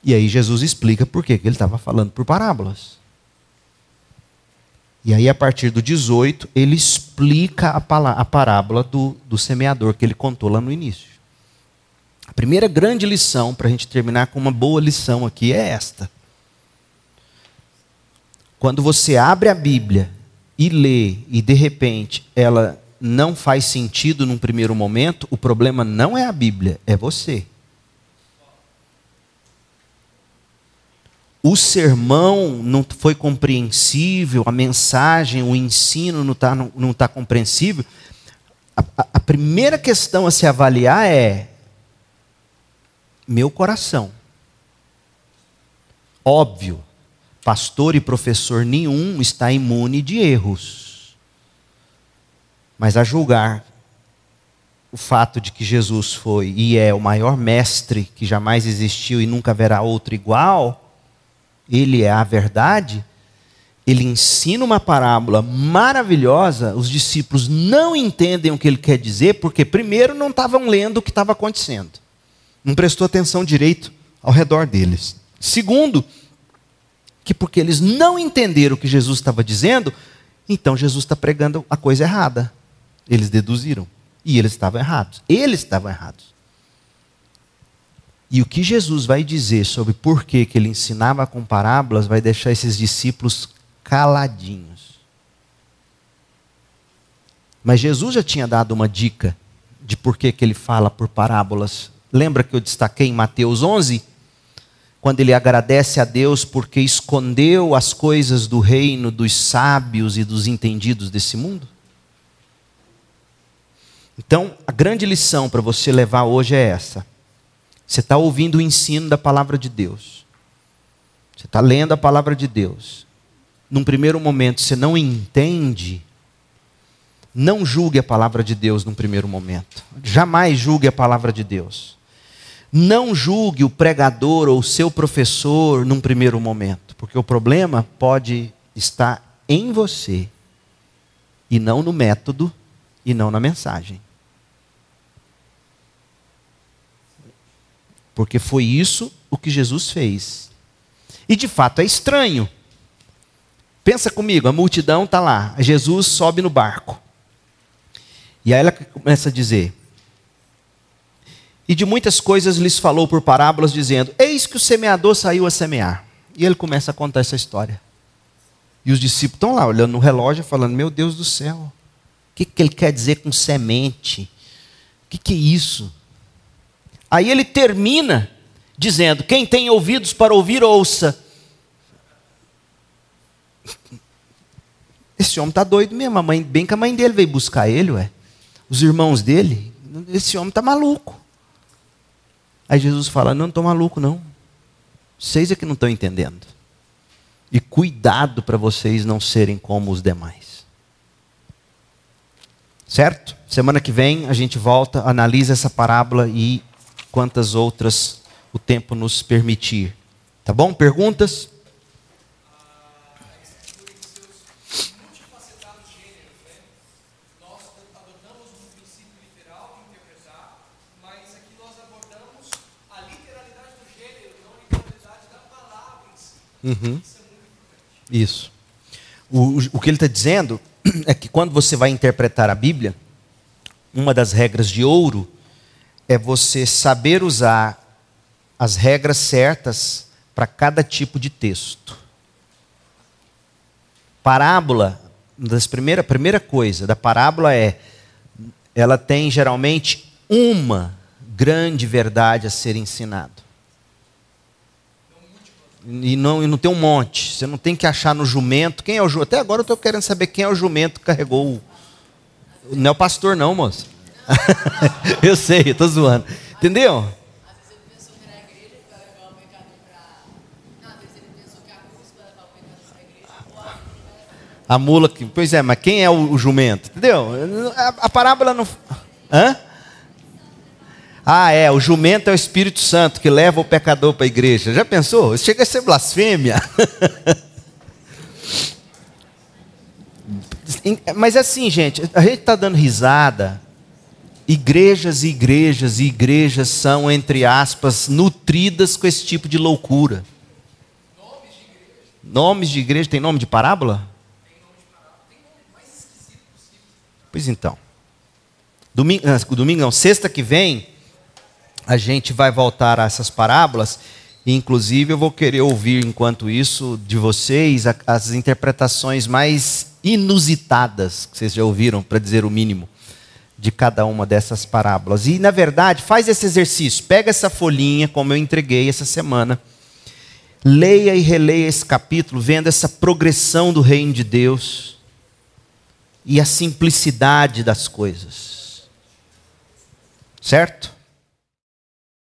E aí Jesus explica por que ele estava falando por parábolas. E aí, a partir do 18, ele explica a, parábola do, do semeador que ele contou lá no início. A primeira grande lição, para a gente terminar com uma boa lição aqui, é esta. Quando você abre a Bíblia e lê, e de repente ela não faz sentido num primeiro momento, o problema não é a Bíblia, é você. O sermão não foi compreensível, a mensagem, o ensino não está não, não tá compreensível. A, a, a primeira questão a se avaliar é: meu coração. Óbvio, pastor e professor nenhum está imune de erros. Mas a julgar o fato de que Jesus foi e é o maior mestre que jamais existiu e nunca haverá outro igual, ele é a verdade, ele ensina uma parábola maravilhosa, os discípulos não entendem o que ele quer dizer, porque, primeiro, não estavam lendo o que estava acontecendo não prestou atenção direito ao redor deles. Segundo, que porque eles não entenderam o que Jesus estava dizendo, então Jesus está pregando a coisa errada. Eles deduziram. E eles estavam errados. Eles estavam errados. E o que Jesus vai dizer sobre por que ele ensinava com parábolas vai deixar esses discípulos caladinhos. Mas Jesus já tinha dado uma dica de por que ele fala por parábolas Lembra que eu destaquei em Mateus 11? Quando ele agradece a Deus porque escondeu as coisas do reino dos sábios e dos entendidos desse mundo? Então, a grande lição para você levar hoje é essa. Você está ouvindo o ensino da palavra de Deus. Você está lendo a palavra de Deus. Num primeiro momento você não entende não julgue a palavra de Deus num primeiro momento. Jamais julgue a palavra de Deus. Não julgue o pregador ou o seu professor num primeiro momento, porque o problema pode estar em você e não no método e não na mensagem. Porque foi isso o que Jesus fez. E de fato é estranho. Pensa comigo, a multidão está lá, Jesus sobe no barco. E aí ela começa a dizer: e de muitas coisas lhes falou por parábolas, dizendo: Eis que o semeador saiu a semear. E ele começa a contar essa história. E os discípulos estão lá, olhando no relógio, falando: Meu Deus do céu, que, que ele quer dizer com semente? O que, que é isso? Aí ele termina dizendo: Quem tem ouvidos para ouvir, ouça. Esse homem está doido mesmo. A mãe, bem que a mãe dele veio buscar ele, ué. Os irmãos dele. Esse homem está maluco. Aí Jesus fala: Não estou maluco, não. Vocês é que não estão entendendo. E cuidado para vocês não serem como os demais. Certo? Semana que vem a gente volta, analisa essa parábola e quantas outras o tempo nos permitir. Tá bom? Perguntas? Uhum. Isso. O, o que ele está dizendo é que quando você vai interpretar a Bíblia, uma das regras de ouro é você saber usar as regras certas para cada tipo de texto. Parábola, das primeira, primeira coisa da parábola é ela tem geralmente uma grande verdade a ser ensinada. E não, e não tem um monte. Você não tem que achar no jumento. Quem é o jumento? Até agora eu estou querendo saber quem é o jumento que carregou o. Não é o pastor, não, moço. eu sei, estou zoando. Entendeu? A mula que. Pois é, mas quem é o, o jumento? Entendeu? A, a parábola não. Hã? Ah, é, o jumento é o Espírito Santo que leva o pecador para a igreja. Já pensou? Isso chega a ser blasfêmia. Mas assim, gente, a gente está dando risada. Igrejas e igrejas e igrejas são, entre aspas, nutridas com esse tipo de loucura. Nomes de igreja. Nomes de igreja, tem nome de parábola? Tem nome de parábola. Tem nome mais esquisito possível. Pois então. Domingo, ah, domingo não, sexta que vem, a gente vai voltar a essas parábolas. E, inclusive, eu vou querer ouvir, enquanto isso, de vocês, as interpretações mais inusitadas que vocês já ouviram, para dizer o mínimo, de cada uma dessas parábolas. E, na verdade, faz esse exercício. Pega essa folhinha, como eu entreguei essa semana. Leia e releia esse capítulo, vendo essa progressão do reino de Deus e a simplicidade das coisas. Certo?